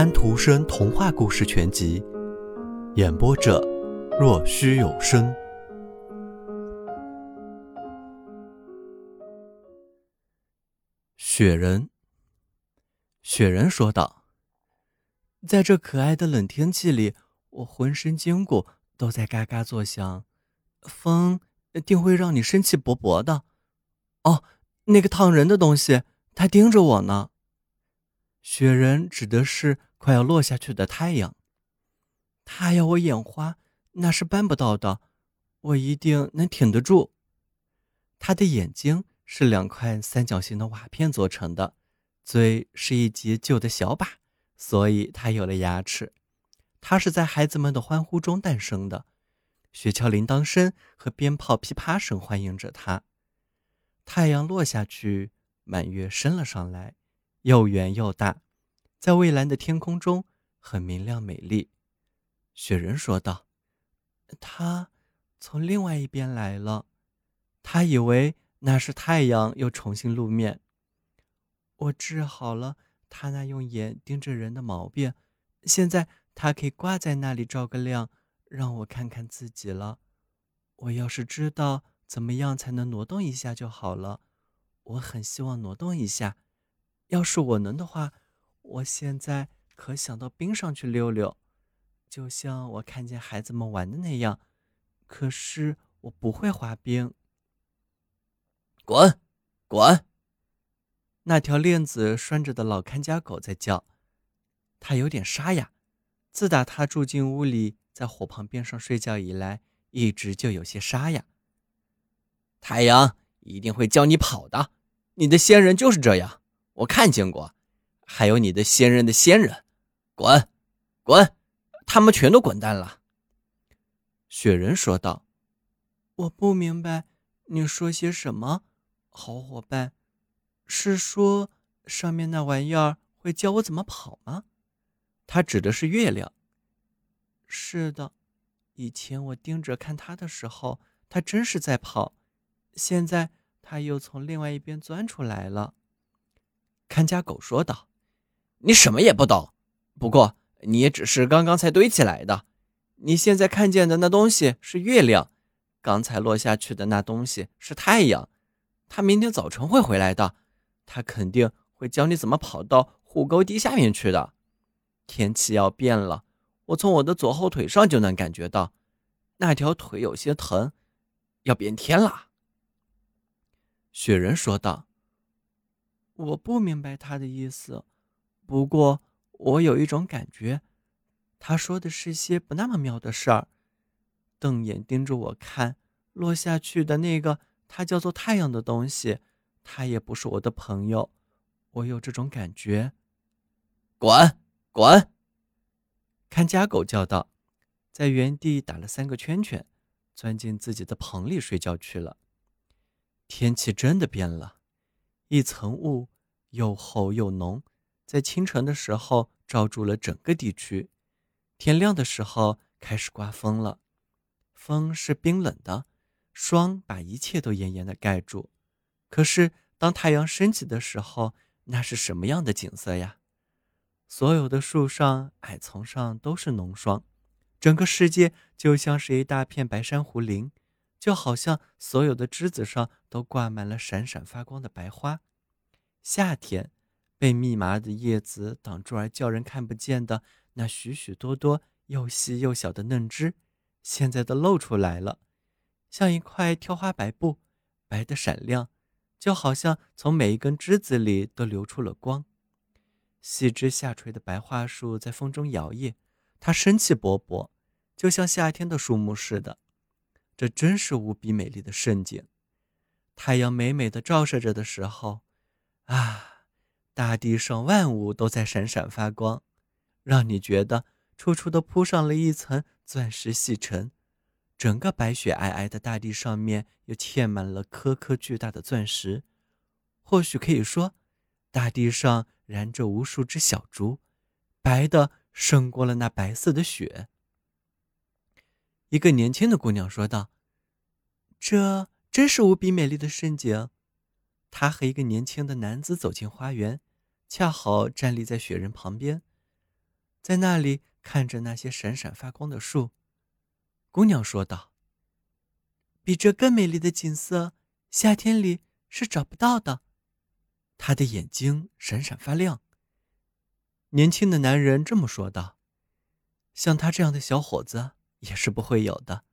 安徒生童话故事全集，演播者：若虚有声。雪人，雪人说道：“在这可爱的冷天气里，我浑身筋骨都在嘎嘎作响。风定会让你生气勃勃的。哦，那个烫人的东西，它盯着我呢。”雪人指的是快要落下去的太阳，他要我眼花，那是办不到的，我一定能挺得住。他的眼睛是两块三角形的瓦片做成的，嘴是一截旧的小把，所以他有了牙齿。他是在孩子们的欢呼中诞生的，雪橇铃铛声和鞭炮噼啪声欢迎着他。太阳落下去，满月升了上来。又圆又大，在蔚蓝的天空中很明亮美丽。雪人说道：“他从另外一边来了，他以为那是太阳又重新露面。我治好了他那用眼盯着人的毛病，现在他可以挂在那里照个亮，让我看看自己了。我要是知道怎么样才能挪动一下就好了，我很希望挪动一下。”要是我能的话，我现在可想到冰上去溜溜，就像我看见孩子们玩的那样。可是我不会滑冰。滚，滚！那条链子拴着的老看家狗在叫，它有点沙哑。自打它住进屋里，在火旁边上睡觉以来，一直就有些沙哑。太阳一定会教你跑的，你的仙人就是这样。我看见过，还有你的先人的先人，滚，滚，他们全都滚蛋了。雪人说道：“我不明白你说些什么，好伙伴，是说上面那玩意儿会教我怎么跑吗？”他指的是月亮。是的，以前我盯着看他的时候，他真是在跑，现在他又从另外一边钻出来了。看家狗说道：“你什么也不懂，不过你也只是刚刚才堆起来的。你现在看见的那东西是月亮，刚才落下去的那东西是太阳。他明天早晨会回来的，他肯定会教你怎么跑到护沟堤下面去的。天气要变了，我从我的左后腿上就能感觉到，那条腿有些疼，要变天了。”雪人说道。我不明白他的意思，不过我有一种感觉，他说的是些不那么妙的事儿。瞪眼盯着我看，落下去的那个他叫做太阳的东西，他也不是我的朋友。我有这种感觉。滚，滚！看家狗叫道，在原地打了三个圈圈，钻进自己的棚里睡觉去了。天气真的变了。一层雾又厚又浓，在清晨的时候罩住了整个地区。天亮的时候开始刮风了，风是冰冷的，霜把一切都严严的盖住。可是当太阳升起的时候，那是什么样的景色呀？所有的树上、矮丛上都是浓霜，整个世界就像是一大片白珊瑚林。就好像所有的枝子上都挂满了闪闪发光的白花。夏天，被密麻的叶子挡住而叫人看不见的那许许多多又细又小的嫩枝，现在都露出来了，像一块挑花白布，白的闪亮，就好像从每一根枝子里都流出了光。细枝下垂的白桦树在风中摇曳，它生气勃勃，就像夏天的树木似的。这真是无比美丽的盛景。太阳美美的照射着的时候，啊，大地上万物都在闪闪发光，让你觉得处处都铺上了一层钻石细尘。整个白雪皑皑的大地上面又嵌满了颗颗巨大的钻石。或许可以说，大地上燃着无数只小烛，白的胜过了那白色的雪。一个年轻的姑娘说道：“这真是无比美丽的盛景。”她和一个年轻的男子走进花园，恰好站立在雪人旁边。在那里看着那些闪闪发光的树。姑娘说道：“比这更美丽的景色，夏天里是找不到的。”她的眼睛闪闪发亮。年轻的男人这么说道：“像他这样的小伙子也是不会有的。”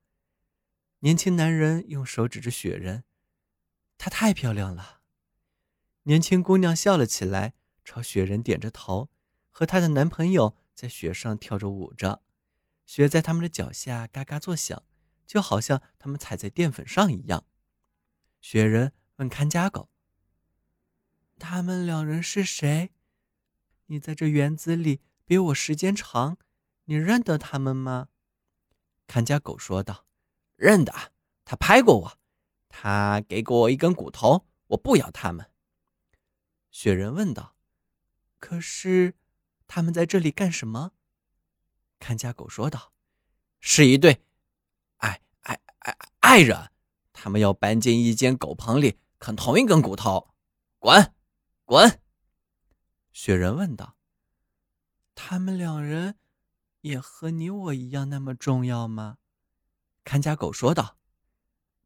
年轻男人用手指着雪人：“她太漂亮了。”年轻姑娘笑了起来，朝雪人点着头，和她的男朋友在雪上跳着舞着，雪在他们的脚下嘎嘎作响，就好像他们踩在淀粉上一样。雪人问看家狗：“他们两人是谁？你在这园子里比我时间长，你认得他们吗？”看家狗说道。认得，他拍过我，他给过我一根骨头，我不咬他们。雪人问道：“可是，他们在这里干什么？”看家狗说道：“是一对爱爱爱爱人，他们要搬进一间狗棚里啃同一根骨头。”滚，滚！雪人问道：“他们两人也和你我一样那么重要吗？”看家狗说道：“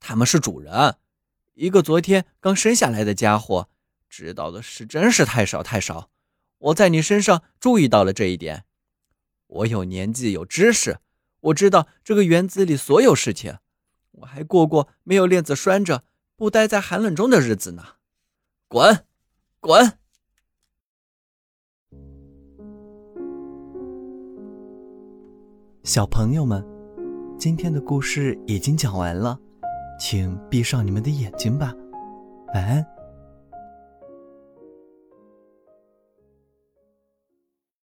他们是主人，一个昨天刚生下来的家伙，知道的事真是太少太少。我在你身上注意到了这一点。我有年纪，有知识，我知道这个园子里所有事情。我还过过没有链子拴着，不待在寒冷中的日子呢。滚，滚！小朋友们。”今天的故事已经讲完了，请闭上你们的眼睛吧，晚安。